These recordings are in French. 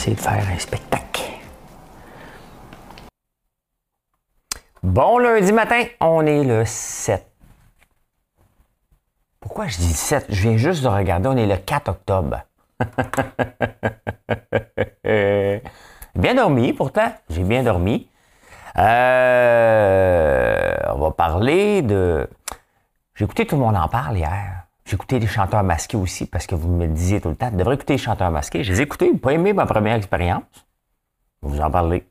Essayer de faire un spectacle. Bon lundi matin, on est le 7. Pourquoi je dis 7? Je viens juste de regarder, on est le 4 octobre. bien dormi pourtant, j'ai bien dormi. Euh, on va parler de... J'ai écouté Tout le monde en parle hier. Écouté les chanteurs masqués aussi parce que vous me disiez tout le temps, tu devrais écouter les chanteurs masqués. Je les pas aimé ma première expérience. Je vais vous en parler.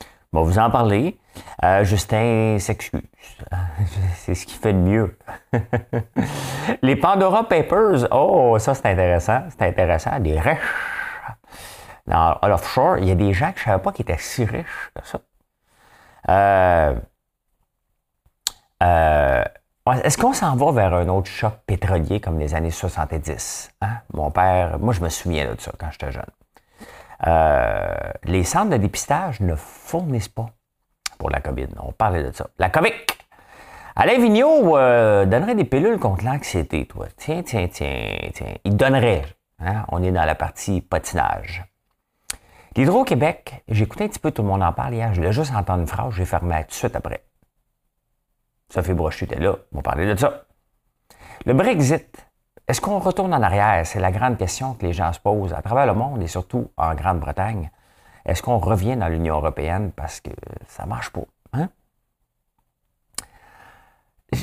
Je vais vous en parler. Euh, Justin s'excuse. c'est ce qui fait de mieux. les Pandora Papers, oh, ça c'est intéressant. C'est intéressant. Des riches. Dans l'offshore, il y a des gens que je ne savais pas qui étaient si riches que ça. Euh, euh, est-ce qu'on s'en va vers un autre choc pétrolier comme les années 70? Hein? Mon père, moi je me souviens de ça quand j'étais jeune. Euh, les centres de dépistage ne fournissent pas pour la COVID. On parlait de ça. La COVID! Alain Vigneault euh, donnerait des pilules contre l'anxiété, toi. Tiens, tiens, tiens, tiens. Il donnerait. Hein? On est dans la partie patinage. L'Hydro-Québec, écouté un petit peu tout le monde en parle hier. Je voulais juste entendre une phrase, j'ai fermé tout de suite après. Sophie Brochu était là. On va parler de ça. Le Brexit. Est-ce qu'on retourne en arrière? C'est la grande question que les gens se posent à travers le monde et surtout en Grande-Bretagne. Est-ce qu'on revient dans l'Union européenne parce que ça marche pas? Hein?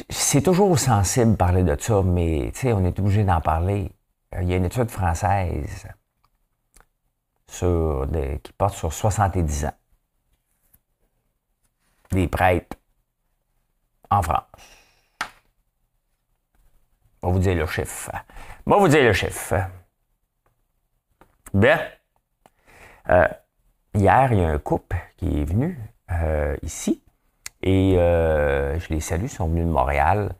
C'est toujours sensible de parler de ça, mais on est obligé d'en parler. Il y a une étude française sur qui porte sur 70 ans. Des prêtres en France. On va vous dire le chiffre. On va vous dire le chiffre. Bien. Euh, hier, il y a un couple qui est venu euh, ici et euh, je les salue, ils sont venus de Montréal.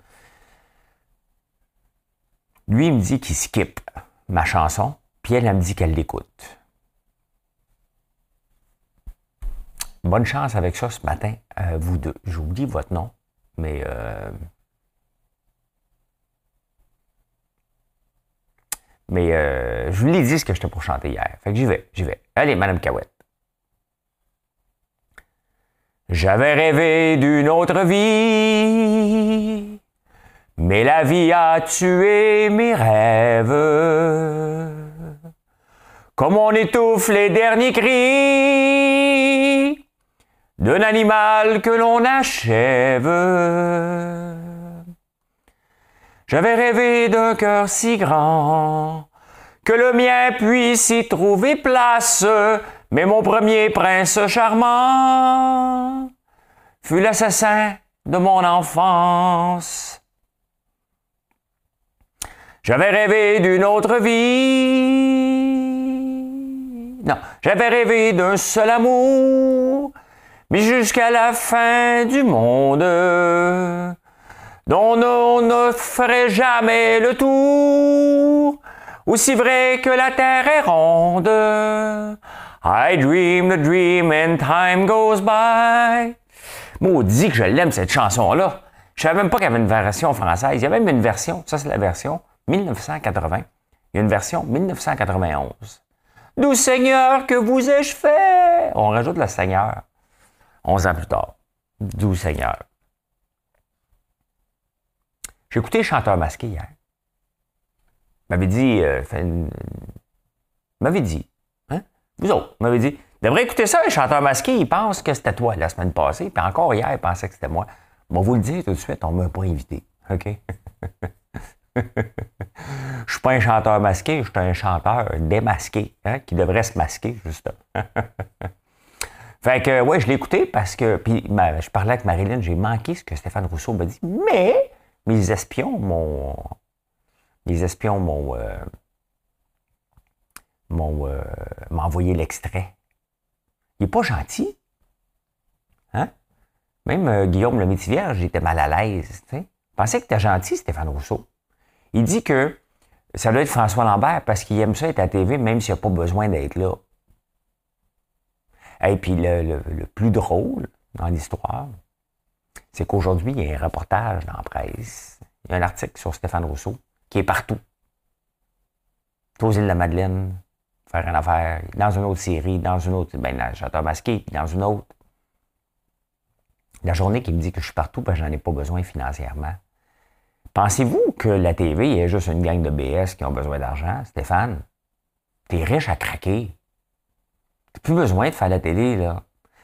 Lui, il me dit qu'il skip ma chanson, puis elle, elle me dit qu'elle l'écoute. Bonne chance avec ça ce matin, vous deux. J'oublie votre nom. Mais euh, Mais euh, je vous l'ai dit ce que j'étais pour chanter hier. Fait que j'y vais, j'y vais. Allez, Madame Cahouette. J'avais rêvé d'une autre vie, mais la vie a tué mes rêves. Comme on étouffe les derniers cris d'un animal que l'on achève. J'avais rêvé d'un cœur si grand que le mien puisse y trouver place, mais mon premier prince charmant fut l'assassin de mon enfance. J'avais rêvé d'une autre vie. Non, j'avais rêvé d'un seul amour mais jusqu'à la fin du monde, dont on ne ferait jamais le tour, aussi vrai que la terre est ronde. I dream the dream and time goes by. Maudit que je l'aime cette chanson-là. Je savais même pas qu'il y avait une version française. Il y a même une version, ça c'est la version 1980. Il y a une version 1991. D'où Seigneur, que vous ai-je fait? On rajoute le Seigneur. 11 ans plus tard. Doux Seigneur. J'ai écouté Chanteur masqué hier. M'avait dit, euh, m'avait dit, hein? Vous autres, m'avez dit, devrait écouter ça, les chanteurs masqués, ils pensent que c'était toi la semaine passée, puis encore hier, ils pensaient que c'était moi. Bon, vous le dire tout de suite, on ne m'a pas invité. OK? je suis pas un chanteur masqué, je suis un chanteur démasqué, hein, qui devrait se masquer, justement. Fait que, ouais, je l'ai écouté parce que, puis je parlais avec Marilyn, j'ai manqué ce que Stéphane Rousseau m'a dit, mais mes espions m'ont, mes espions m'ont, euh, euh, m'a envoyé l'extrait. Il n'est pas gentil. Hein? Même euh, Guillaume le Métivier, j'étais mal à l'aise. Tu pensais que tu gentil, Stéphane Rousseau. Il dit que ça doit être François Lambert parce qu'il aime ça être à la TV, même s'il n'a pas besoin d'être là. Et puis le, plus drôle dans l'histoire, c'est qu'aujourd'hui, il y a un reportage dans la presse. Il y a un article sur Stéphane Rousseau qui est partout. Aux îles de la Madeleine, faire une affaire, dans une autre série, dans une autre, ben, dans Masqué, dans une autre. La journée qui me dit que je suis partout que j'en ai pas besoin financièrement. Pensez-vous que la TV est juste une gang de BS qui ont besoin d'argent, Stéphane? T'es riche à craquer. T'as plus besoin de faire la télé, là.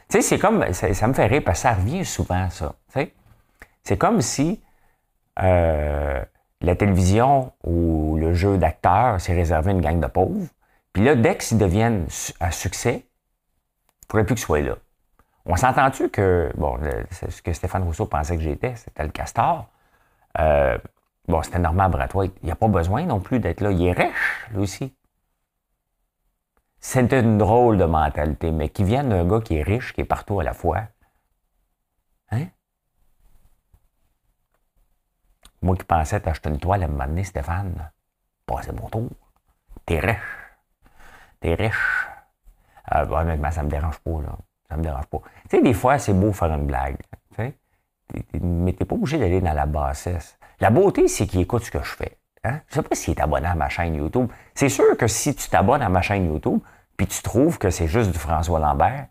Tu sais, c'est comme, ça, me fait rire parce que ça revient souvent, ça. C'est comme si euh, la télévision ou le jeu d'acteur s'est réservé à une gang de pauvres. Puis là, dès qu'ils deviennent à succès, il ne faudrait plus qu'ils soient là. On s'entend-tu que, bon, ce que Stéphane Rousseau pensait que j'étais, c'était le castor. Euh, bon, c'était normal, Bratois. Il n'y a pas besoin non plus d'être là. Il est riche, lui aussi. C'est une drôle de mentalité, mais qui vient d'un gars qui est riche, qui est partout à la fois. Hein? Moi qui pensais t'acheter une toile à moment donné, Stéphane, passez mon tour. T'es riche. T'es riche. Euh, honnêtement, ça me dérange pas, là. Ça me dérange pas. Tu sais, des fois, c'est beau faire une blague. Tu sais? Mais t'es pas obligé d'aller dans la bassesse. La beauté, c'est qu'il écoute ce que je fais. Hein? Je sais pas s'il est abonné à ma chaîne YouTube. C'est sûr que si tu t'abonnes à ma chaîne YouTube, puis tu trouves que c'est juste du François Lambert,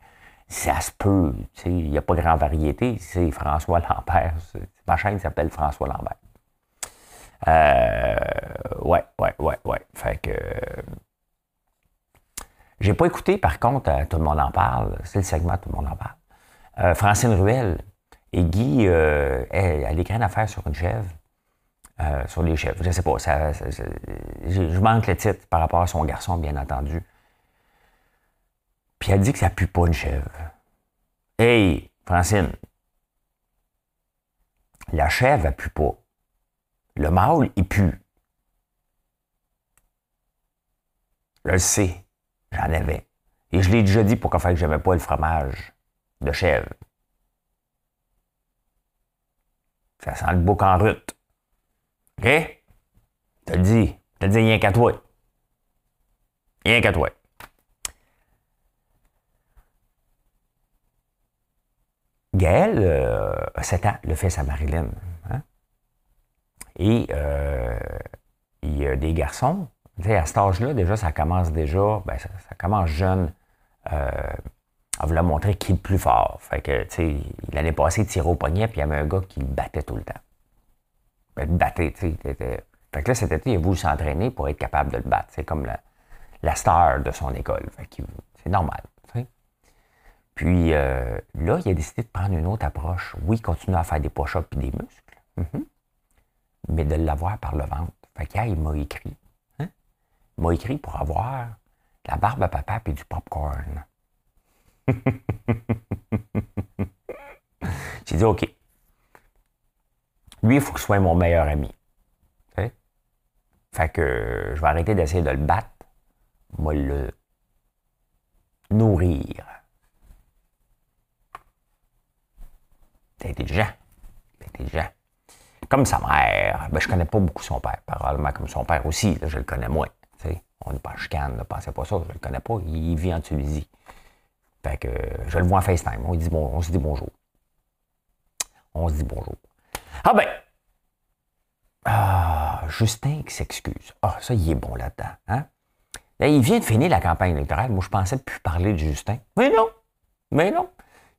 ça se peut. Il n'y a pas grand variété. C'est François Lambert. Ma chaîne s'appelle François Lambert. Euh, ouais, ouais, ouais, ouais. Fait que. J'ai pas écouté, par contre, euh, Tout le monde en parle. C'est le segment Tout le monde en parle. Euh, Francine Ruel et Guy, euh, elle, elle écrit une affaire sur une chèvre. Sur les chèvres. Je sais pas. Ça, je, manque le titre par rapport à son garçon, bien entendu. Puis elle dit que ça pue pas une chèvre. Hey, Francine, la chèvre, elle pue pas. Le mâle, il pue. Je le sais. J'en avais. Et je l'ai déjà dit pour qu'en fait que j'aimais pas le fromage de chèvre. Ça sent le bouc en route. OK? Je te le dis rien qu'à toi. Rien qu'à toi. Gaël euh, a 7 ans, le fils à Marilyn. Hein? Et euh, il y a des garçons à cet âge-là, déjà, ça commence déjà, ben, ça, commence jeune euh, à vouloir montrer qui est le plus fort. Fait que, tu sais, l'année passée, il tirait au poignet, puis il y avait un gars qui le battait tout le temps. Ben, le battait, tu sais. Fait que là, cet été, il a voulu s'entraîner pour être capable de le battre. C'est comme la, star de son école. C'est normal. Puis euh, là, il a décidé de prendre une autre approche. Oui, continuer à faire des push-ups et des muscles, mm-hmm. mais de l'avoir par le ventre. Fait que, il m'a écrit m'a écrit pour avoir la barbe à papa et du popcorn. J'ai dit OK. Lui, il faut que ce soit mon meilleur ami. Fait que je vais arrêter d'essayer de le battre. Moi, le nourrir. C'est intelligent. C'est intelligent. Comme sa mère. Ben, je connais pas beaucoup son père. Probablement comme son père aussi. je le connais moins. On n'est pas chicane, ne pensez pas ça, je ne le connais pas, il vit en Tunisie. Fait que je le vois en FaceTime, on, dit bon, on se dit bonjour. On se dit bonjour. Ah ben, ah, Justin qui s'excuse. Ah, ça, il est bon là-dedans. Hein? Là, il vient de finir la campagne électorale. Moi, je pensais plus parler de Justin. Mais non, mais non.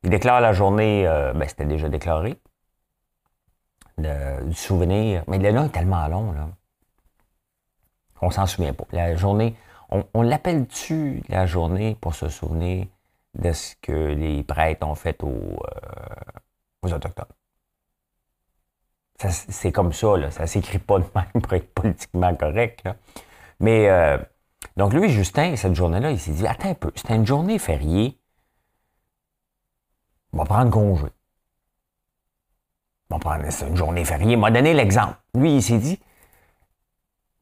Il déclare la journée, euh, ben, c'était déjà déclaré, du souvenir. Mais le nom est tellement long, là. On s'en souvient pas. La journée, on, l'appelle-tu la journée pour se souvenir de ce que les prêtres ont fait aux, euh, Autochtones? C'est comme ça, là. ça s'écrit pas de même pour être politiquement correct. Mais euh, donc lui, Justin, cette journée-là, il s'est dit, attends un peu, c'était une journée fériée. On va prendre congé. On va prendre, une journée fériée. Il m'a donné l'exemple. Lui, il s'est dit,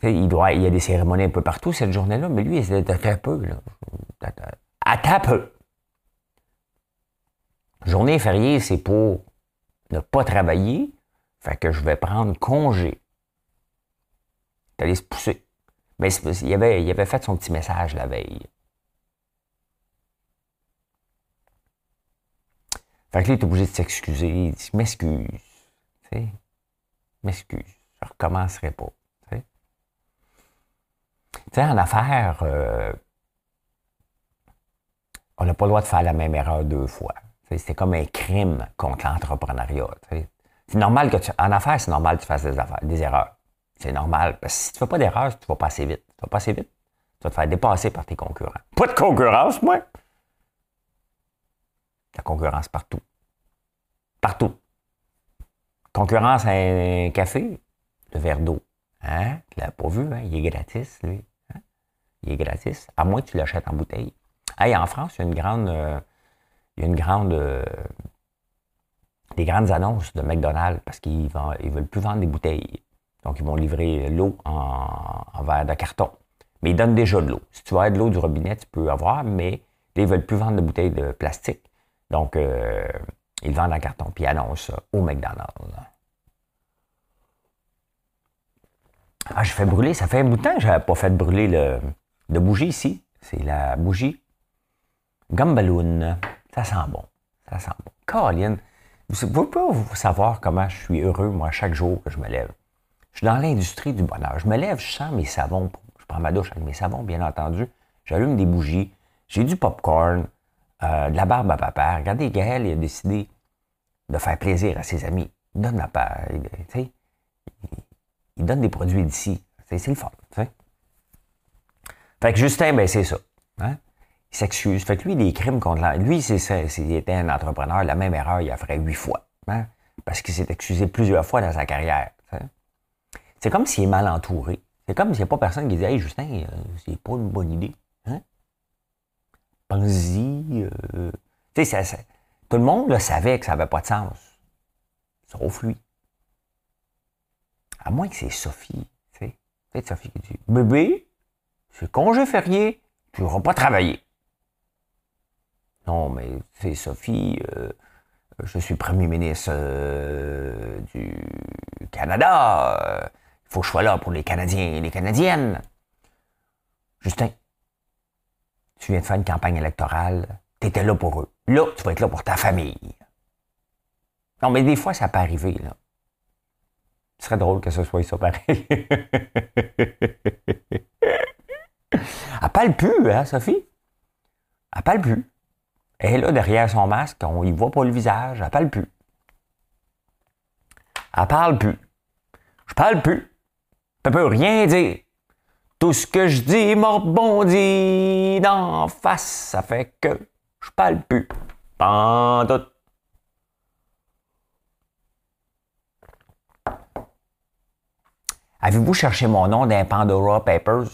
Il, doit, il y a des cérémonies un peu partout cette journée-là, mais lui, il était très peu. Là. À peu. Journée fériée, c'est pour ne pas travailler. Fait que je vais prendre congé. Allé se pousser. Mais il avait, il avait fait son petit message la veille. Fait que là, il est obligé de s'excuser. Il dit M'excuse. Tu sais, m'excuse. Je recommencerai pas. Tu sais, en affaires, euh, on n'a pas le droit de faire la même erreur deux fois. C'est comme un crime contre l'entrepreneuriat. C'est normal que tu. En affaires, c'est normal que tu fasses des, affaires, des erreurs. C'est normal. Parce que si tu ne fais pas d'erreurs, tu vas pas assez vite. Tu vas pas assez vite. Tu vas te faire dépasser par tes concurrents. Pas de concurrence, moi. La concurrence partout. Partout. Concurrence à un café, le verre d'eau. Hein? Tu l'as pas vu, hein? Il est gratis, lui. Hein? Il est gratis. À moins que tu l'achètes en bouteille. Hey, en France, il y a une grande. Euh, il y a une grande. Euh, des grandes annonces de McDonald's parce qu'ils ne veulent plus vendre des bouteilles. Donc, ils vont livrer l'eau en, verre de carton. Mais ils donnent déjà de l'eau. Si tu veux avoir de l'eau du robinet, tu peux avoir, mais ils ne veulent plus vendre de bouteilles de plastique. Donc, euh, ils vendent en carton, puis ils annoncent ça au McDonald's. Ah, j'ai fait brûler, ça fait un bout de temps que je n'avais pas fait brûler le, de bougie ici. C'est la bougie Gumballoon. Ça sent bon. Ça sent bon. Caroline, vous ne pouvez pas vous savoir comment je suis heureux, moi, chaque jour que je me lève. Je suis dans l'industrie du bonheur. Je me lève, je sens mes savons. Je prends ma douche avec mes savons, bien entendu. J'allume des bougies. J'ai du popcorn, euh, de la barbe à papa. Regardez, Gaël, il a décidé de faire plaisir à ses amis. Il donne la part. Il, il donne des produits d'ici. C'est le fun. Fait que Justin, ben c'est ça. Hein? Il s'excuse. Fait que lui, des crimes contre la... Lui, s'il était un entrepreneur, la même erreur, il a fait huit fois. Hein? Parce qu'il s'est excusé plusieurs fois dans sa carrière. C'est comme s'il est mal entouré. C'est comme s'il n'y a pas personne qui dit Hey Justin, euh, c'est pas une bonne idée. Euh... Tout le monde le savait que ça n'avait pas de sens. Sauf lui. À moins que c'est Sophie. Sais, Sophie qui dit Bébé, c'est congé férié, tu n'auras pas travaillé. Non, mais c'est Sophie, euh, je suis premier ministre euh, du Canada. Il faut que je sois là pour les Canadiens et les Canadiennes. Justin, tu viens de faire une campagne électorale, tu étais là pour eux. Là, tu vas être là pour ta famille. Non, mais des fois, ça peut arriver, là. Ce serait drôle que ce soit ça pareil. Elle parle plus, hein, Sophie? Elle parle plus. Elle est là derrière son masque, on y voit pas le visage, elle parle plus. Elle parle plus. Je parle plus. Je peux rien dire. Tout ce que je dis m'rebondit d'en face. Ça fait que je parle plus. tout. Avez-vous cherché mon nom dans Pandora Papers?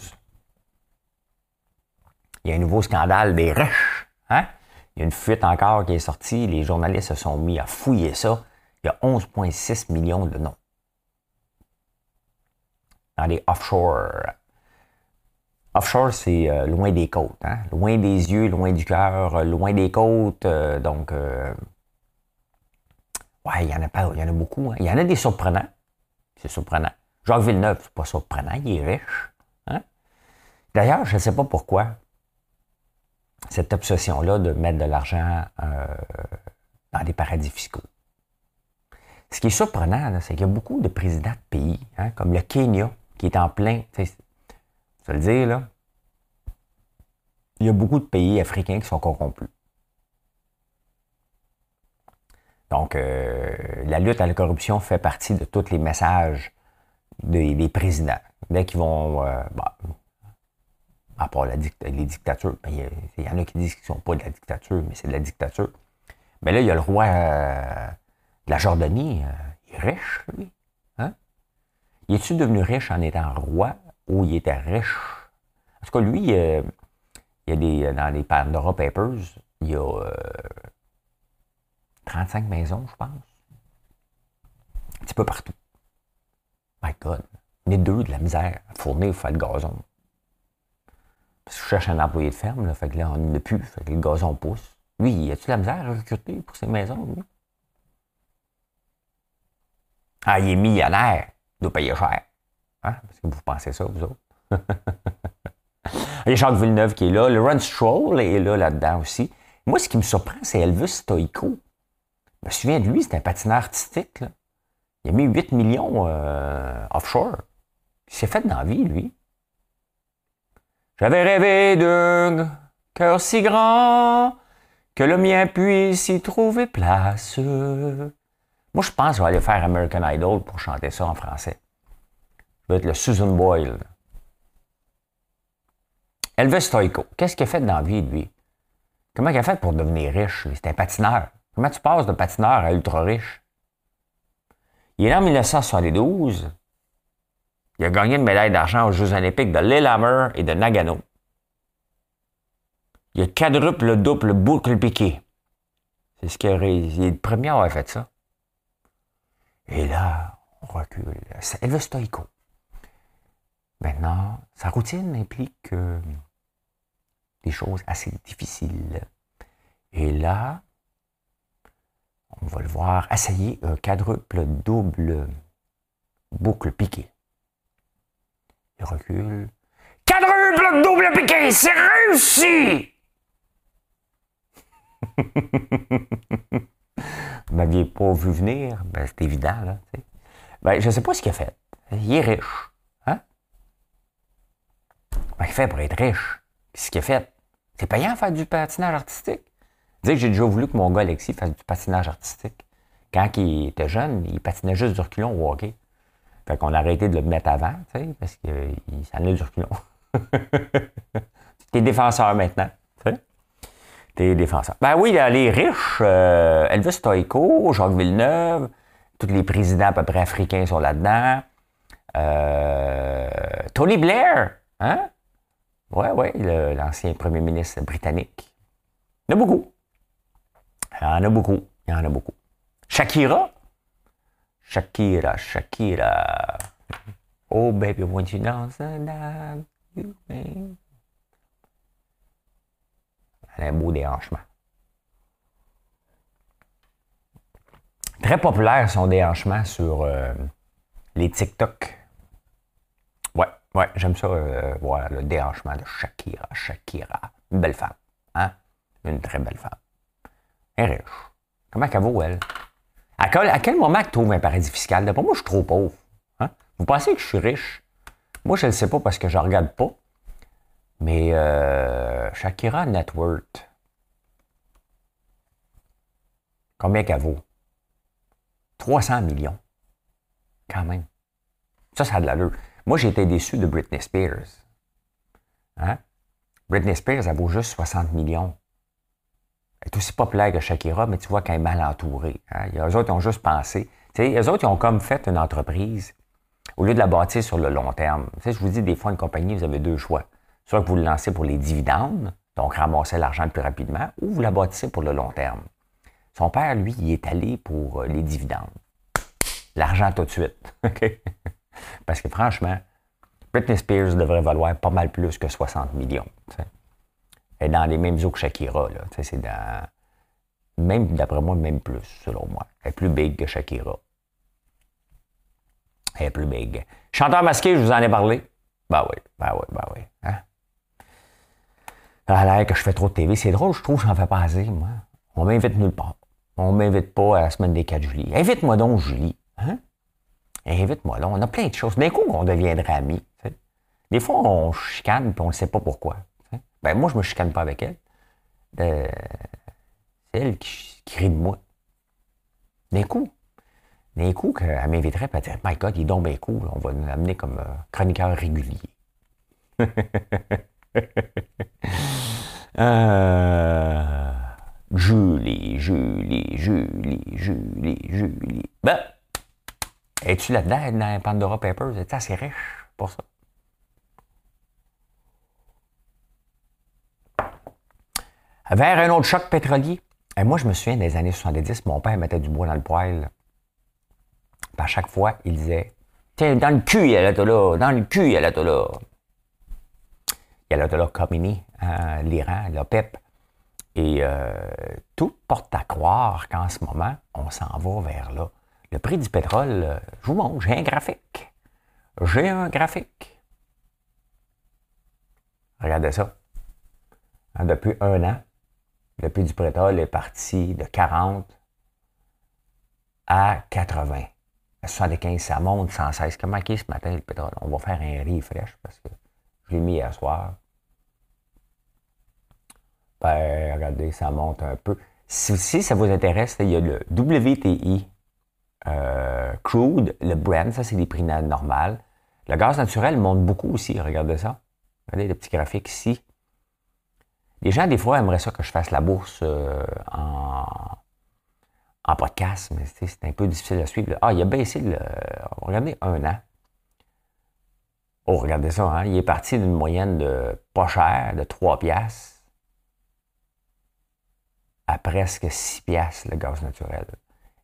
Il y a un nouveau scandale des riches. Hein? Il y a une fuite encore qui est sortie. Les journalistes se sont mis à fouiller ça. Il y a 11,6 millions de noms dans les offshore. Offshore, c'est euh, loin des côtes, hein? loin des yeux, loin du cœur, euh, loin des côtes. Euh, donc, ouais, il y en a pas, y en a beaucoup. Hein? Il y en a des surprenants. C'est surprenant. Jacques Villeneuve, c'est pas surprenant, il est riche. Hein? D'ailleurs, je ne sais pas pourquoi cette obsession-là de mettre de l'argent dans des paradis fiscaux. Ce qui est surprenant, c'est qu'il y a beaucoup de présidents de pays, hein, comme le Kenya, qui est en plein. Vas le dire, là. Il y a beaucoup de pays africains qui sont corrompus. Donc, euh, la lutte à la corruption fait partie de tous les messages des, présidents. Dès qu'ils vont. Euh, à part les dictatures, ben, il y, en a qui disent qu'ils ne sont pas de la dictature, mais c'est de la dictature. Mais là, il y a le roi euh, de la Jordanie, il est riche, lui. Il est-tu devenu riche en étant roi? Ou il était riche? En tout cas, lui, euh, il y a des, dans les Pandora Papers, il y a 35 euh, maisons, je pense. Un petit peu partout. My God. On est deux de la misère fournir, faire le gazon. Parce que je cherche un employé de ferme, là, fait que là, on n'a plus, fait que le gazon pousse. Lui, y a-tu la misère à recruter pour ses maisons, lui? Ah, il est millionnaire. Il doit payer cher. Hein? Parce que vous pensez ça, vous autres? il y a Jacques Villeneuve qui est là. Le Run Stroll est là, là-dedans aussi. Moi, ce qui me surprend, c'est Elvis Stoico. Je me souviens de lui, c'était un patineur artistique. Il a mis 8 millions euh, offshore. Il s'est fait dans la vie, lui. J'avais rêvé d'un cœur si grand que le mien puisse y trouver place. Moi, je pense que je vais aller faire American Idol pour chanter ça en français. Vais être le Susan Boyle. Elvis Stoico, qu'est-ce qu'il a fait dans la vie, lui? Comment il a fait pour devenir riche? C'est un patineur. Comment tu passes de patineur à ultra riche? Il est né en 1972. Il a gagné une médaille d'argent aux Jeux olympiques de Lillehammer et de Nagano. Il a quadruple le double boucle piqué. C'est ce qu'il Il est le premier à avoir fait ça. Et là, on recule. C'est Elvis Stoico. Maintenant, sa routine implique euh, des choses assez difficiles. Et là, on va le voir essayer un quadruple double boucle piqué. Il recule. Quadruple double piqué, c'est réussi! Vous m'aviez pas vu venir, ben, c'est évident, là. Ben, je ne sais pas ce qu'il a fait. Il est riche. Ben, il fait pour être riche. Qu'est-ce qu'il a fait? C'est payant faire du patinage artistique. Dire que j'ai déjà voulu que mon gars Alexis fasse du patinage artistique. Quand il était jeune, il patinait juste du reculon au hockey. Fait qu'on a arrêté de le mettre avant, tu sais, parce qu'il s'en est du reculon. T'es défenseur maintenant, tu. T'es défenseur. Ben oui, les riches, euh, Elvis Stoico, Jacques Villeneuve, tous les présidents à peu près africains sont là-dedans. Euh, Tony Blair, hein? Ouais, ouais, l'ancien premier ministre britannique. Il y en a beaucoup. Il y en a beaucoup. Il y en a beaucoup. Shakira? Shakira, Shakira. Oh, baby, when you know that you. Elle a un beau déhanchement. Très populaire son déhanchement sur euh, les TikTok. Ouais, j'aime ça, euh, le déhanchement de Shakira, Shakira. Une belle femme, hein? Une très belle femme. Elle est riche. Comment qu'elle vaut, elle? À quel, moment tu trouves un paradis fiscal? D'après moi, je suis trop pauvre. Hein? Vous pensez que je suis riche? Moi, je ne le sais pas parce que je ne regarde pas. Mais euh, Shakira Net Worth, combien qu'elle vaut? 300 millions. Quand même. Ça, ça a de l'allure. Moi, été déçu de Britney Spears. Hein? Britney Spears, elle vaut juste 60 millions. Elle est aussi populaire que Shakira, mais tu vois qu'elle est mal entourée. Hein? Eux autres, ils ont juste pensé. Eux autres, ils ont comme fait une entreprise au lieu de la bâtir sur le long terme. Je vous dis, des fois, une compagnie, vous avez deux choix. Soit que vous le lancez pour les dividendes, donc ramasser l'argent le plus rapidement, ou vous la bâtissez pour le long terme. Son père, lui, il est allé pour euh, les dividendes. L'argent tout de suite. Parce que franchement, Britney Spears devrait valoir pas mal plus que 60 millions. Elle est dans les mêmes eaux que Shakira. Là. C'est dans. Même, d'après moi, même plus, selon moi. Elle est plus big que Shakira. Elle est plus big. Chanteur masqué, je vous en ai parlé. Ben oui, ben oui, ben oui. Hein? À l'air que je fais trop de TV. C'est drôle, je trouve j'en fais pas assez, moi. On m'invite nulle part. On m'invite pas à la semaine des 4 juillet. Invite-moi donc, Julie. Invite-moi là. On a plein de choses. D'un coup, on deviendrait amis. Des fois, on chicane et on ne sait pas pourquoi. Ben, moi, je me chicane pas avec elle. Euh, c'est elle qui, rit de moi. D'un coup. D'un coup, qu'elle m'inviterait et elle dirait My God, il est donc bien. On va l'amener comme euh, chroniqueur régulier. euh, Julie, Julie, Julie, Julie, Julie. Ben, es-tu là-dedans dans Pandora Papers? Es-tu assez riche pour ça? Vers un autre choc pétrolier. Et moi, je me souviens des années 70, mon père mettait du bois dans le poêle. à chaque fois, il disait Tiens, dans le cul, il y a l'Atola. Dans le cul, il y a l'Atola. Il y a l'Atola Khomeini, hein, l'Iran, l'OPEP. Et euh, tout porte à croire qu'en ce moment, on s'en va vers là. Le prix du pétrole, euh, je vous montre, j'ai un graphique. J'ai un graphique. Regardez ça. Hein, depuis un an, le prix du pétrole est parti de 40 à 80. À 75, ça monte 116. Comment est ce matin le pétrole? On va faire un refresh parce que je l'ai mis hier soir. Ben, regardez, ça monte un peu. Si, ça vous intéresse, il y a le WTI euh, crude, le Brent, ça c'est des prix normales. Le gaz naturel monte beaucoup aussi, regardez ça. Regardez le petit graphique ici. Les gens, des fois, aimeraient ça que je fasse la bourse euh, en, en, podcast, mais c'est un peu difficile à suivre. Ah, il a baissé, le, regardez, un an. Oh, regardez ça, hein? il est parti d'une moyenne de pas cher, de 3 piastres, à presque 6 piastres, le gaz naturel.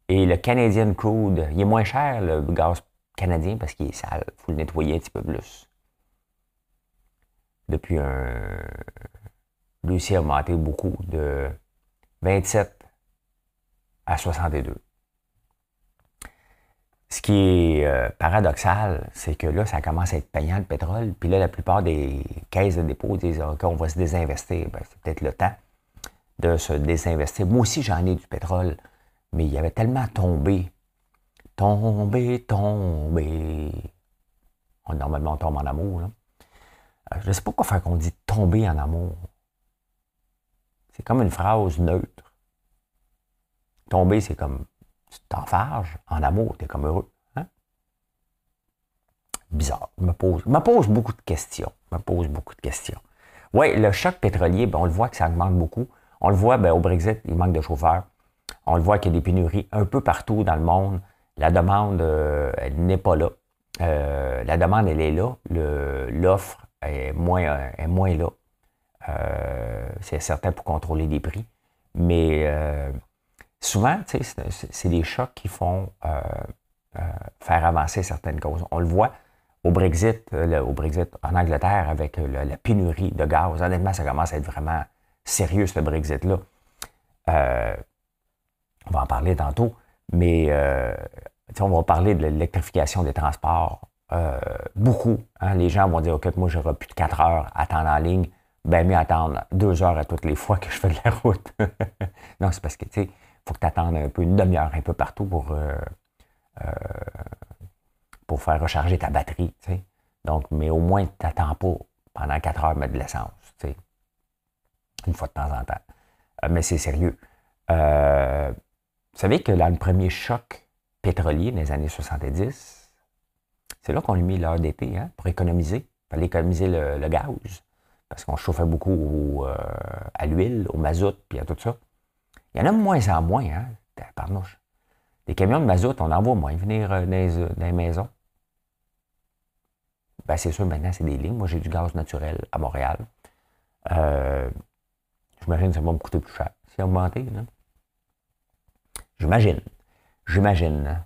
Et le Canadian Crude, il est moins cher, le gaz canadien, parce qu'il est sale. Il faut le nettoyer un petit peu plus. Depuis un, Lucie a augmenté beaucoup, de 27 à 62. Ce qui est euh, paradoxal, c'est que là, ça commence à être payant le pétrole. Puis là, la plupart des caisses de dépôt disent qu'on va se désinvestir. Ben, c'est peut-être le temps de se désinvestir. Moi aussi, j'en ai du pétrole, mais il y avait tellement tombé. Tombé, tombé. Normalement, on tombe en amour. Euh, je ne sais pas quoi faire qu'on dit tomber en amour. C'est comme une phrase neutre. Tomber, c'est comme tu t'enfarges. En amour, tu es comme heureux. Hein? Bizarre. Je me pose, me pose beaucoup de questions. me pose beaucoup de questions. Oui, le choc pétrolier, ben, on le voit que ça augmente beaucoup. On le voit ben, au Brexit, il manque de chauffeurs. On le voit qu'il y a des pénuries un peu partout dans le monde. La demande, euh, elle n'est pas là. Euh, la demande, elle est là. L'offre est moins, là. Euh, c'est certain pour contrôler les prix. Mais souvent, c'est des chocs qui font faire avancer certaines causes. On le voit au Brexit, au Brexit en Angleterre avec la pénurie de gaz. Honnêtement, ça commence à être vraiment sérieux, ce Brexit-là. Va en parler tantôt, mais on va parler de l'électrification des transports. beaucoup. Hein. les gens vont dire, OK, moi, j'aurai plus de 4 heures à attendre en ligne ben mieux attendre deux heures à toutes les fois que je fais de la route. non, c'est parce que, tu sais, il faut que tu attendes un peu, une demi-heure un peu partout pour, euh, euh, pour faire recharger ta batterie. Donc, mais au moins, tu n'attends pas pendant quatre heures mettre de l'essence. Une fois de temps en temps. Euh, mais c'est sérieux. Vous savez que dans le premier choc pétrolier des années 70, c'est là qu'on a mis l'heure d'été, hein, pour économiser. Il fallait économiser le gaz parce qu'on chauffait beaucoup euh, à l'huile, au mazout, puis à tout ça. Il y en a moins en moins, hein? Pardon. Les camions de mazout, on en voit moins venir euh, dans, les, maisons. Ben, c'est sûr, maintenant, c'est des lignes. Moi, j'ai du gaz naturel à Montréal. Euh, j'imagine que ça va me coûter plus cher. C'est augmenté, là. J'imagine. J'imagine. Hein.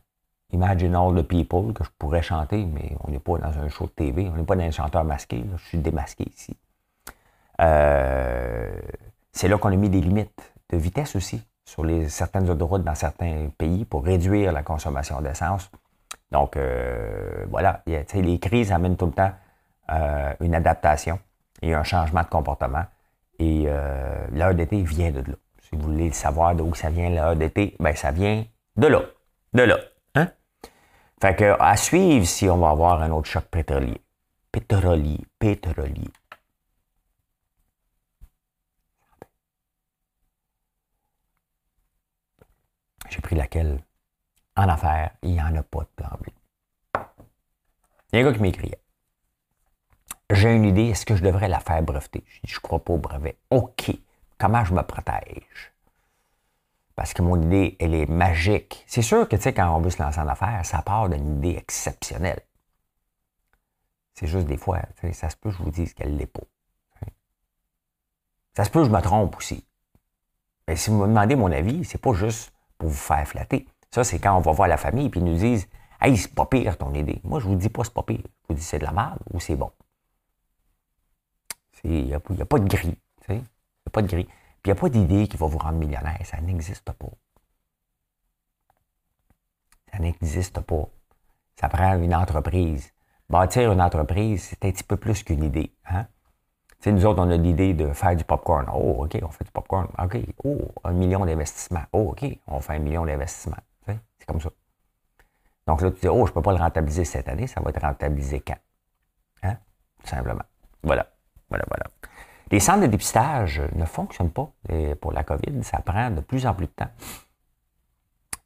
Imagine all the people que je pourrais chanter, mais on n'est pas dans un show de TV. On n'est pas dans un chanteur masqué. Je suis démasqué ici. Euh, c'est là qu'on a mis des limites de vitesse aussi sur les, certaines autoroutes dans certains pays pour réduire la consommation d'essence. Donc, euh, voilà, les crises amènent tout le temps euh, une adaptation et un changement de comportement. Et l'heure d'été vient de là. Si vous voulez savoir d'où ça vient l'heure d'été, ben ça vient de là. De là. Hein? Fait que à suivre si on va avoir un autre choc pétrolier. Pétrolier, pétrolier. J'ai pris laquelle? En affaires, il n'y en a pas de plan B. Il y a un gars qui m'écrivait. J'ai une idée, est-ce que je devrais la faire breveter? Je je crois pas au brevet. OK. Comment je me protège? Parce que mon idée, elle est magique. C'est sûr que, tu sais, quand on veut se lancer en affaires, ça part d'une idée exceptionnelle. C'est juste des fois, ça se peut que je vous dise qu'elle l'est pas. Ça se peut que je me trompe aussi. Mais si vous me demandez mon avis, c'est pas juste pour vous faire flatter. Ça, c'est quand on va voir la famille et ils nous disent Hey, c'est pas pire ton idée. Moi, je vous dis pas c'est pas pire. Je vous dis c'est de la merde ou c'est bon. Il n'y a, pas de gris. A pas de gris. Puis il n'y a pas d'idée qui va vous rendre millionnaire. Ça n'existe pas. Ça n'existe pas. Ça prend une entreprise. Bâtir une entreprise, c'est un petit peu plus qu'une idée. Hein? nous autres, on a l'idée de faire du popcorn. Oh, OK, on fait du popcorn. OK, oh, un million d'investissements. Oh, OK, on fait un million d'investissements. C'est comme ça. Donc là, tu dis, oh, je ne peux pas le rentabiliser cette année, ça va être rentabilisé quand? Hein? Tout simplement. Voilà. Voilà, voilà. Les centres de dépistage ne fonctionnent pas pour la COVID. Ça prend de plus en plus de temps.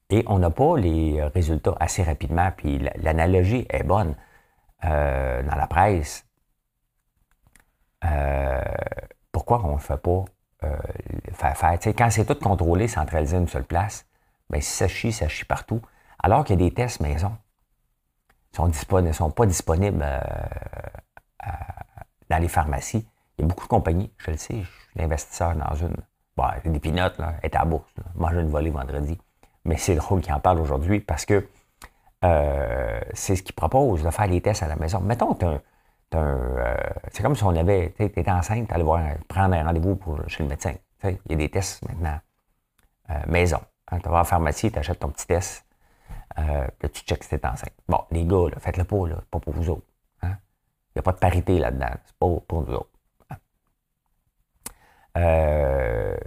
Et on n'a pas les résultats assez rapidement. Puis l'analogie est bonne. Euh, dans la presse, euh, pourquoi on ne fait pas euh, faire faire? quand c'est tout contrôlé, centralisé à une seule place, bien, si ça chie, ça chie partout. Alors qu'il y a des tests maison. Ils ne sont, pas disponibles dans les pharmacies. Beaucoup de compagnies, je le sais, je suis investisseur dans une. Bon, des pinottes, là, est à bourse. Moi, je une volée vendredi. Mais c'est drôle qu'il en parle aujourd'hui parce que euh, c'est ce qu'ils proposent, de faire les tests à la maison. Mettons, tu euh, c'est comme si on avait, tu étais enceinte, tu allais prendre un rendez-vous chez le médecin. Il y a des tests maintenant euh, maison. Quand tu vas à la pharmacie, tu achètes ton petit test, puis tu checkes si tu es enceinte. Bon, les gars, faites-le pas, là, pas pour vous autres. Il n'y a pas de parité là-dedans. C'est pas pour nous autres. Euh,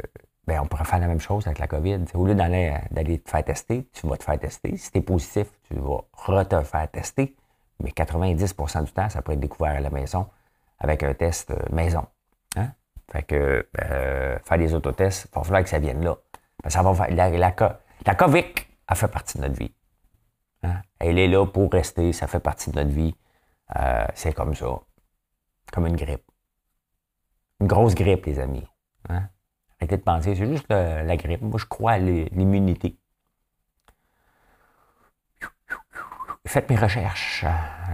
ben, on pourrait faire la même chose avec la COVID. Au lieu d'aller, d'aller te faire tester, tu vas te faire tester. Si tu es positif, tu vas re-te faire tester. Mais 90% du temps, ça peut être découvert à la maison avec un test euh, maison. Hein? Fait que euh, faire des autotests, il va falloir que ça vienne là. Faire, la, la, la COVID, elle fait partie de notre vie. Hein? Elle est là pour rester, ça fait partie de notre vie. Euh, c'est comme ça. Comme une grippe. Une grosse grippe, les amis. Hein? Arrêtez de penser, c'est juste la grippe. Moi, je crois à l'immunité. Faites mes recherches.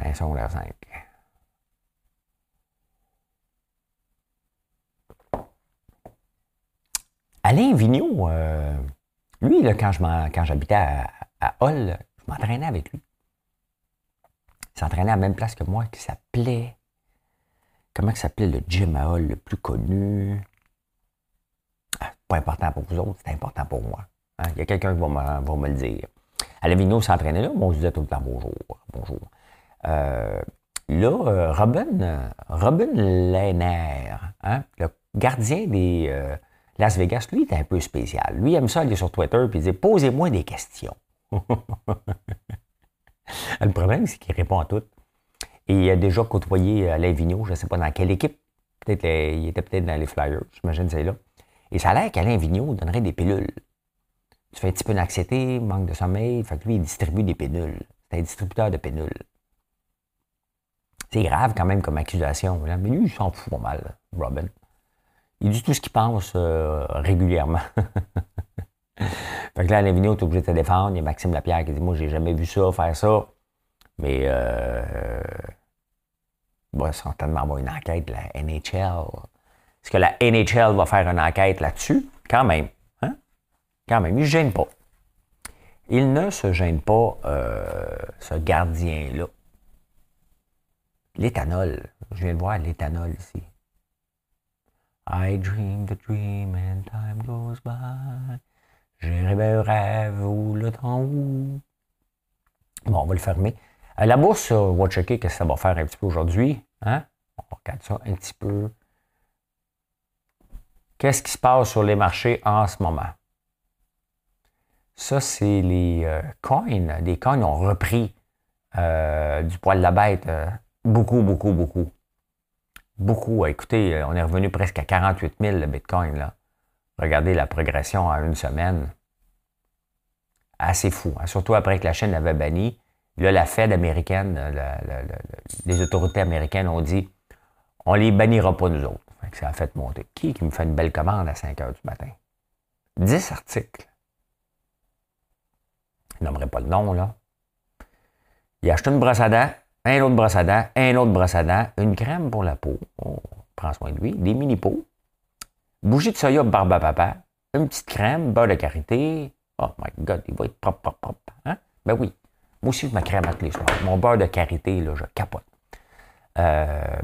Elles sont là 5. Alain Vigneault, euh, lui, quand j'habitais à, à Hall, je m'entraînais avec lui. Il s'entraînait à la même place que moi, qui s'appelait. Comment s'appelait le gym à Hall le plus connu? Important pour vous autres, c'est important pour moi. Hein? Il y a quelqu'un qui va me, le dire. À s'entraînait là, moi, on se disait tout le temps bonjour. Bonjour. Euh, là, euh, Robin, Robin Lehner, hein, le gardien des euh, Las Vegas, lui, il est un peu spécial. Lui, il aime ça aller sur Twitter et il dit Posez-moi des questions. Le problème, c'est qu'il répond à tout. Et il a déjà côtoyé Alain Vigneault, je ne sais pas dans quelle équipe. Peut-être il était peut-être dans les Flyers, j'imagine c'est là. Et ça a l'air qu'Alain Vigneault donnerait des pilules. Tu fais un petit peu d'anxiété, manque de sommeil, fait que lui, il distribue des pilules. C'est un distributeur de pilules. C'est grave quand même comme accusation. Mais lui, il s'en fout pas mal, Robin. Il dit tout ce qu'il pense euh, régulièrement. fait que là, Alain Vigneault est obligé de se défendre. Il y a Maxime Lapierre qui dit Moi, j'ai jamais vu ça, faire ça. Mais euh, va certainement avoir une enquête de la NHL. Est-ce que la NHL va faire une enquête là-dessus? Quand même. Hein? Quand même. Il ne gêne pas. Il ne se gêne pas, euh, ce gardien-là. L'éthanol. Je viens de voir l'éthanol ici. I dream the dream and time goes by. J'ai rêvé un rêve où le temps où. Bon, on va le fermer. Euh, la bourse, on va checker ce que ça va faire un petit peu aujourd'hui. Hein? On regarde ça un petit peu. Qu'est-ce qui se passe sur les marchés en ce moment? Ça, c'est les euh, coins. Les coins ont repris euh, du poil de la bête. beaucoup, beaucoup, beaucoup. Beaucoup. Écoutez, on est revenu presque à 48 000 le Bitcoin. Regardez la progression en une semaine. Assez fou. Hein? Surtout après que la Chine l'avait banni. Là, la Fed américaine, les autorités américaines ont dit on les bannira pas nous autres. Ça a fait monter. Qui qui me fait une belle commande à 5 heures du matin? 10 articles. Je n'aimerais pas le nom, là. Il a acheté une brosse à dents, un autre brosse à dents, un autre brosse à dents, une crème pour la peau. On prend soin de lui. Des mini-pots. Bougie de soya barbe papa. Une petite crème, beurre de karité. Oh my God, il va être propre, propre, propre. Hein? Ben oui. Moi aussi, je me crème à tous les soirs. Mon beurre de carité, là, je capote. Euh,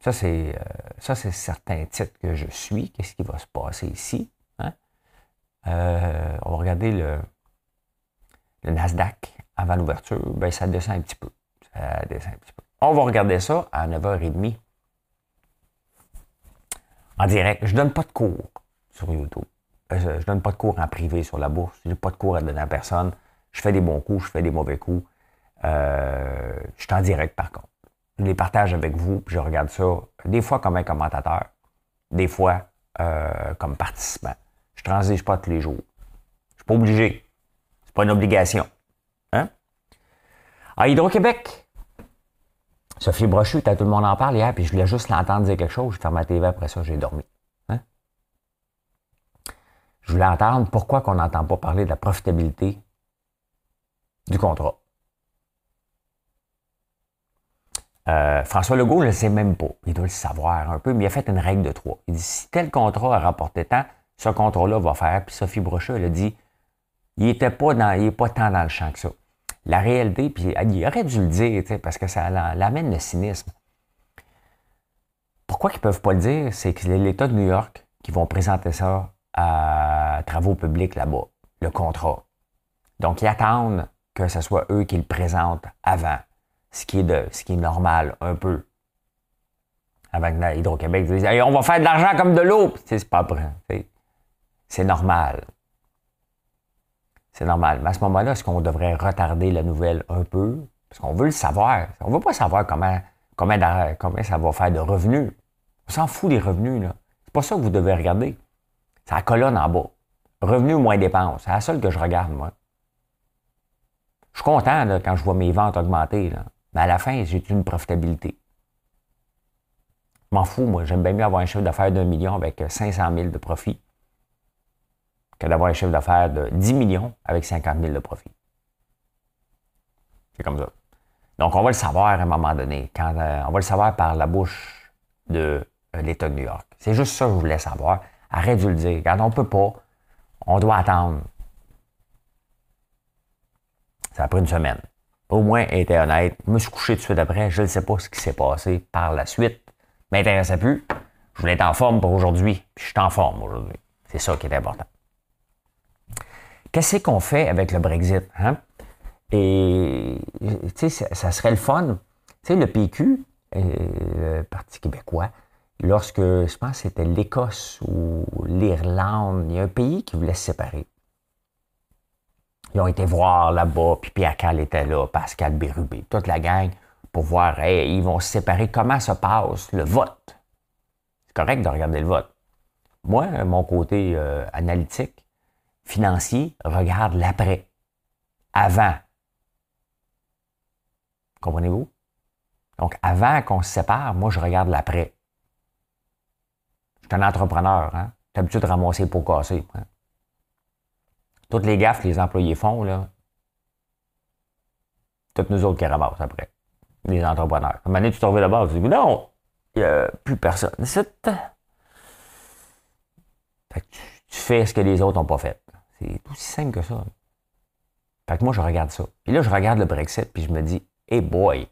ça, c'est euh, certains titres que je suis. Qu'est-ce qui va se passer ici? Hein? Euh, on va regarder le, Nasdaq avant l'ouverture. Ben, ça descend un petit peu. Ça descend un petit peu. On va regarder ça à 9h30 en direct. Je ne donne pas de cours sur YouTube. Euh, je ne donne pas de cours en privé sur la bourse. Je n'ai pas de cours à donner à personne. Je fais des bons coups, je fais des mauvais coups. Je suis en direct par contre. Je les partage avec vous, puis je regarde ça des fois comme un commentateur, des fois euh, comme participant. Je transige pas tous les jours. Je suis pas obligé. C'est pas une obligation. Hein? À Hydro-Québec, Sophie Brochu, tout le monde en parle hier, puis je voulais juste l'entendre dire quelque chose. Je ferme ma TV après ça, j'ai dormi. Hein? Je voulais entendre pourquoi on n'entend pas parler de la profitabilité du contrat. Euh, François Legault ne le sait même pas. Il doit le savoir un peu, mais il a fait une règle de trois. Il dit si tel contrat a rapporté tant, ce contrat-là va faire. Puis Sophie Brochu, elle a dit il n'était pas, dans, pas tant dans le champ que ça la réalité, puis il aurait dû le dire, parce que ça l'amène le cynisme. Pourquoi ils ne peuvent pas le dire? C'est que l'État de New York qui vont présenter ça à travaux publics là-bas, le contrat. Donc, ils attendent que ce soit eux qui le présentent avant, ce qui est, de, ce qui est normal un peu. Avec Hydro-Québec, ils disent on va faire de l'argent comme de l'eau. C'est pas vrai. C'est normal. C'est normal. Mais à ce moment-là, est-ce qu'on devrait retarder la nouvelle un peu? Parce qu'on veut le savoir. On ne veut pas savoir comment, comment, ça va faire de revenus. On s'en fout des revenus. là. C'est pas ça que vous devez regarder. C'est la colonne en bas. Revenus moins dépenses. C'est la seule que je regarde, moi. Je suis content quand je vois mes ventes augmenter. Mais à la fin, j'ai une profitabilité. M'en fous, moi. J'aime bien mieux avoir un chiffre d'affaires d'un million avec 500 000 de profit que d'avoir un chiffre d'affaires de 10 millions avec 50 000 de profit. C'est comme ça. Donc, on va le savoir à un moment donné. Quand, euh, on va le savoir par la bouche de euh, l'État de New York. C'est juste ça que je voulais savoir. Arrête de le dire. Quand on ne peut pas, on doit attendre. Ça a pris une semaine. Au moins, était honnête. Je me suis couché tout de suite après. Je ne sais pas ce qui s'est passé par la suite. M'intéressait plus. Je voulais être en forme pour aujourd'hui. Je suis en forme aujourd'hui. C'est ça qui est important. Qu'est-ce qu'on fait avec le Brexit? Hein? Et, sais, ça, serait le fun. Tu le PQ, euh, le Parti québécois, lorsque, je pense que c'était l'Écosse ou l'Irlande, il y a un pays qui voulait se séparer. Ils ont été voir là-bas, puis Pierre Cal était là, Pascal Bérubé, toute la gang, pour voir, hey, ils vont se séparer, comment se passe le vote? C'est correct de regarder le vote. Moi, mon côté euh, analytique, financier regarde l'après, avant. Comprenez-vous? Donc, avant qu'on se sépare, moi, je regarde l'après. Je suis un entrepreneur, hein? J'ai l'habitude de ramasser pour casser. Hein? Toutes les gaffes que les employés font, là, toutes nous autres qui ramassent après. Les entrepreneurs. À un moment tu te reviens là-bas, tu dis, non, il n'y a plus personne. Fait que tu, tu fais ce que les autres n'ont pas fait. C'est aussi simple que ça. Fait que moi, je regarde ça. Puis là, je regarde le Brexit, puis je me dis, hey boy,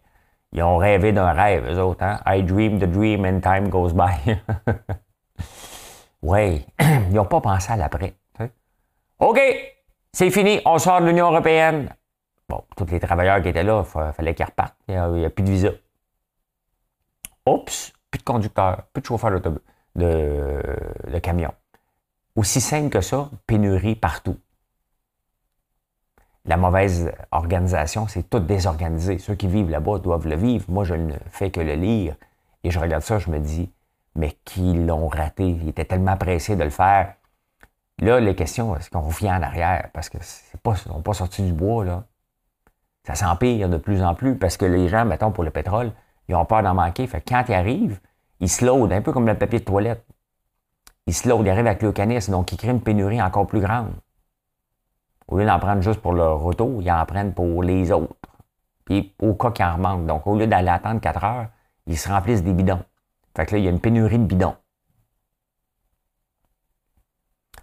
ils ont rêvé d'un rêve, eux autres, hein? I dream the dream and time goes by. oui, ils n'ont pas pensé à l'après. OK, c'est fini, on sort de l'Union européenne. Bon, tous les travailleurs qui étaient là, il fallait qu'ils repartent. Il n'y a, plus de visa. Oups, plus de conducteur, plus de chauffeur de, de camion. Aussi simple que ça, pénurie partout. La mauvaise organisation, c'est tout désorganisé. Ceux qui vivent là-bas doivent le vivre. Moi, je ne fais que le lire. Et je regarde ça, je me dis, mais qui l'ont raté? Ils étaient tellement pressés de le faire. Là, les questions, est-ce qu'on revient en arrière? Parce que c'est pas, on pas sorti du bois, là. Ça s'empire de plus en plus parce que les gens, mettons, pour le pétrole, ils ont peur d'en manquer. Fait quand ils arrivent, ils se loadent, un peu comme le papier de toilette ils se loadent, ils arrivent avec le canis, donc ils créent une pénurie encore plus grande. Au lieu d'en prendre juste pour leur auto, ils en prennent pour les autres. Puis au cas qu'il en manque. Donc au lieu d'aller attendre 4 heures, ils se remplissent des bidons. Fait que là, il y a une pénurie de bidons.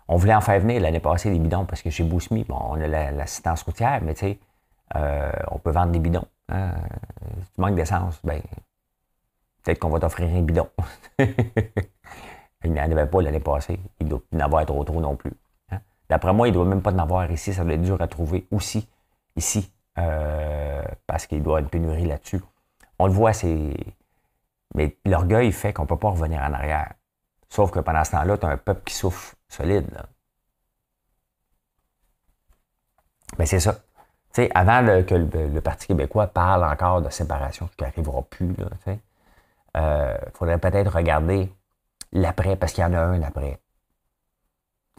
On voulait en faire venir l'année passée des bidons parce que chez Bousmi, bon, on a l'assistance routière, mais tu sais, Euh, on peut vendre des bidons. Hein. Si tu manques d'essence, ben, peut-être qu'on va t'offrir un bidon. il n'en avait pas l'année passée. Il doit en avoir trop trop non plus. Hein. D'après moi, il ne doit même pas en avoir ici. Ça doit être dur à trouver aussi, ici, euh, parce qu'il doit y avoir une pénurie là-dessus. On le voit, c'est. Mais l'orgueil fait qu'on ne peut pas revenir en arrière. Sauf que pendant ce temps-là, tu as un peuple qui souffre solide. Mais c'est ça. Avant que le, Parti québécois parle encore de séparation, ce qui n'arrivera plus, il euh, faudrait peut-être regarder l'après, parce qu'il y en a un après.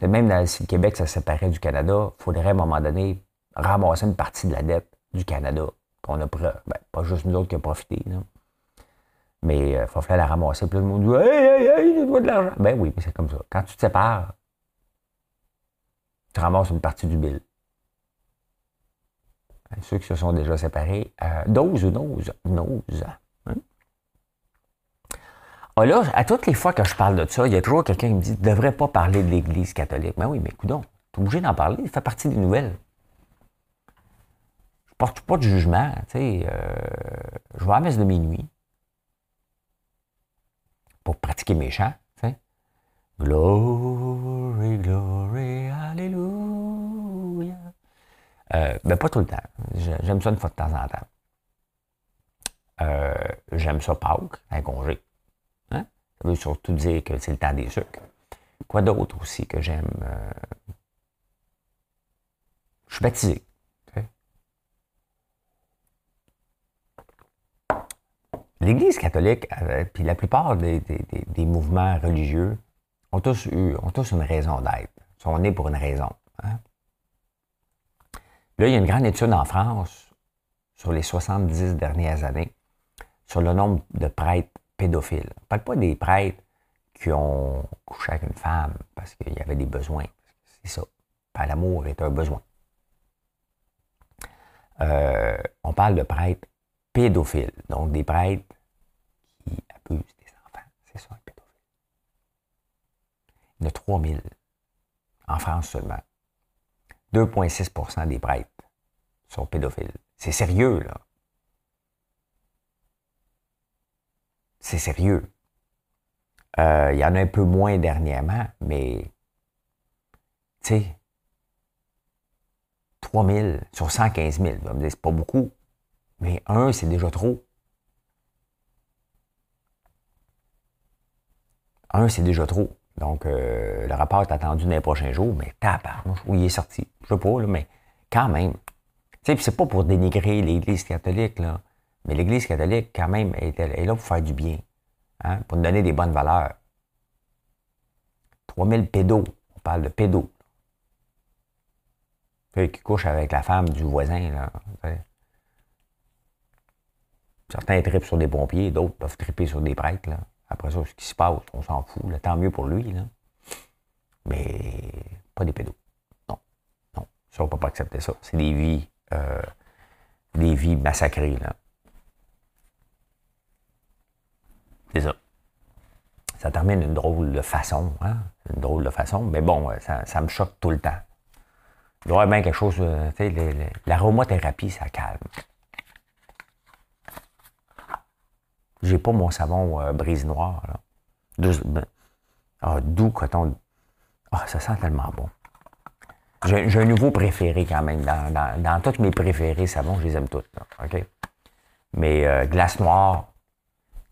même si le Québec se séparait du Canada, il faudrait à un moment donné ramasser une partie de la dette du Canada, qu'on a ben, pas juste nous autres qui avons profité. Mais il euh, faut la ramasser. Puis le monde dit Hey, hey, hey, dois de l'argent. Ben oui, mais c'est comme ça. Quand tu te sépares, tu ramasses une partie du bill. Ben, ceux qui se sont déjà séparés, euh, dose ou nose? Nose. Hein? Ah, là, à toutes les fois que je parle de ça, il y a toujours quelqu'un qui me dit Tu ne devrais pas parler de l'Église catholique. Ben oui, mais coudons, tu es obligé d'en parler, ça fait partie des nouvelles. Je ne porte pas de jugement. Sais, euh, je vais à la messe de minuit pour pratiquer mes chants. Glory, glory. Euh, ben, pas tout le temps. J'aime ça une fois de temps en temps. Euh, j'aime ça Pâques, un congé. Hein? Ça veut surtout dire que c'est le temps des sucres. Quoi d'autre aussi que j'aime? Euh, je suis baptisé. L'Église catholique, euh, puis la plupart des, mouvements religieux ont tous, eu, ont tous une raison d'être. Ils sont nés pour une raison. Hein. Là, il y a une grande étude en France sur les 70 dernières années sur le nombre de prêtres pédophiles. On ne parle pas des prêtres qui ont couché avec une femme parce qu'il y avait des besoins. C'est ça. L'amour est un besoin. Euh, on parle de prêtres pédophiles, donc des prêtres qui abusent des enfants. C'est ça, un pédophile. Il y en a 3000 en France seulement. 2,6% des prêtres sont pédophiles. C'est sérieux, là. C'est sérieux. Euh, il y en a un peu moins dernièrement, mais, tu sais, 3 000 sur 115 000. C'est pas beaucoup, mais un, c'est déjà trop. Un, c'est déjà trop. Donc, euh, le rapport est attendu dans les prochains jours, mais tabarnouche, oui, il est sorti. Je sais pas, mais quand même. Tu sais, c'est pas pour dénigrer l'Église catholique, là. Mais l'Église catholique, quand même, est, est là pour faire du bien. Hein, pour nous donner des bonnes valeurs. 3000 pédos. On parle de pédos. Qui couchent avec la femme du voisin, là. Certains tripent sur des pompiers, d'autres peuvent triper sur des prêtres, là. Après ça, ce qui se passe, on s'en fout. Tant mieux pour lui. Là. Mais pas des pédos. Non. Non. Ça, on ne peut pas accepter ça. C'est des vies. Euh, des vies massacrées. Là. C'est ça. Ça termine d'une drôle de façon. Hein? Une drôle de façon. Mais bon, ça, ça me choque tout le temps. Il y aurait bien quelque chose. Euh, tu sais, l'aromathérapie, ça calme. J'ai pas mon savon euh, brise noir. Ben, ah, doux coton. Ah, ça sent tellement bon. J'ai un nouveau préféré quand même. Dans, dans, tous mes préférés savons, je les aime tous. OK? Mais euh, glace noire,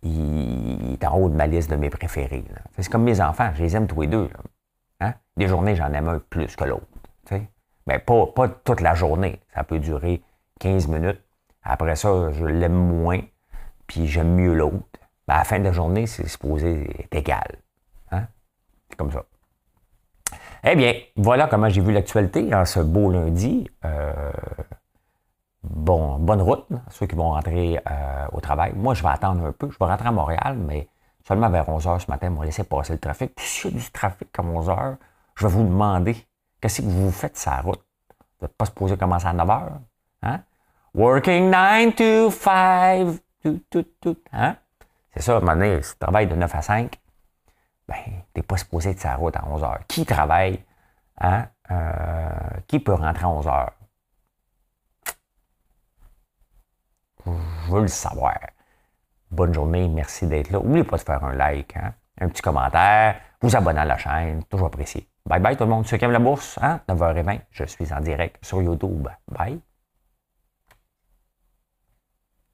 il, est en haut de ma liste de mes préférés. C'est comme mes enfants, je les aime tous les deux. Hein? Des journées, j'en aime un plus que l'autre. Mais ben, pas, pas toute la journée. Ça peut durer 15 minutes. Après ça, je l'aime moins puis j'aime mieux l'autre, ben, à la fin de la journée, c'est supposé être égal. Hein? C'est comme ça. Eh bien, voilà comment j'ai vu l'actualité en ce beau lundi. Euh, bon, bonne route, ceux qui vont rentrer euh, au travail. Moi, je vais attendre un peu. Je vais rentrer à Montréal, mais seulement vers 11 h ce matin, on va laisser passer le trafic. Puis s'il y a du trafic comme 11 h, je vais vous demander qu'est-ce que vous faites sur la route? Vous n'êtes pas supposé commencer à 9 h. Hein? Working 9 to 5 Hein? C'est ça, à un moment donné, si tu travailles de 9 à 5, ben, tu n'es pas supposé être la route à 11 heures. Qui travaille? Hein? Euh, qui peut rentrer à 11 heures? Je veux le savoir. Bonne journée, merci d'être là. N'oubliez pas de faire un like, hein, un petit commentaire, vous abonner à la chaîne, toujours apprécié. Bye bye tout le monde. Ceux qui aiment la bourse, hein, 9h20, je suis en direct sur YouTube. Bye.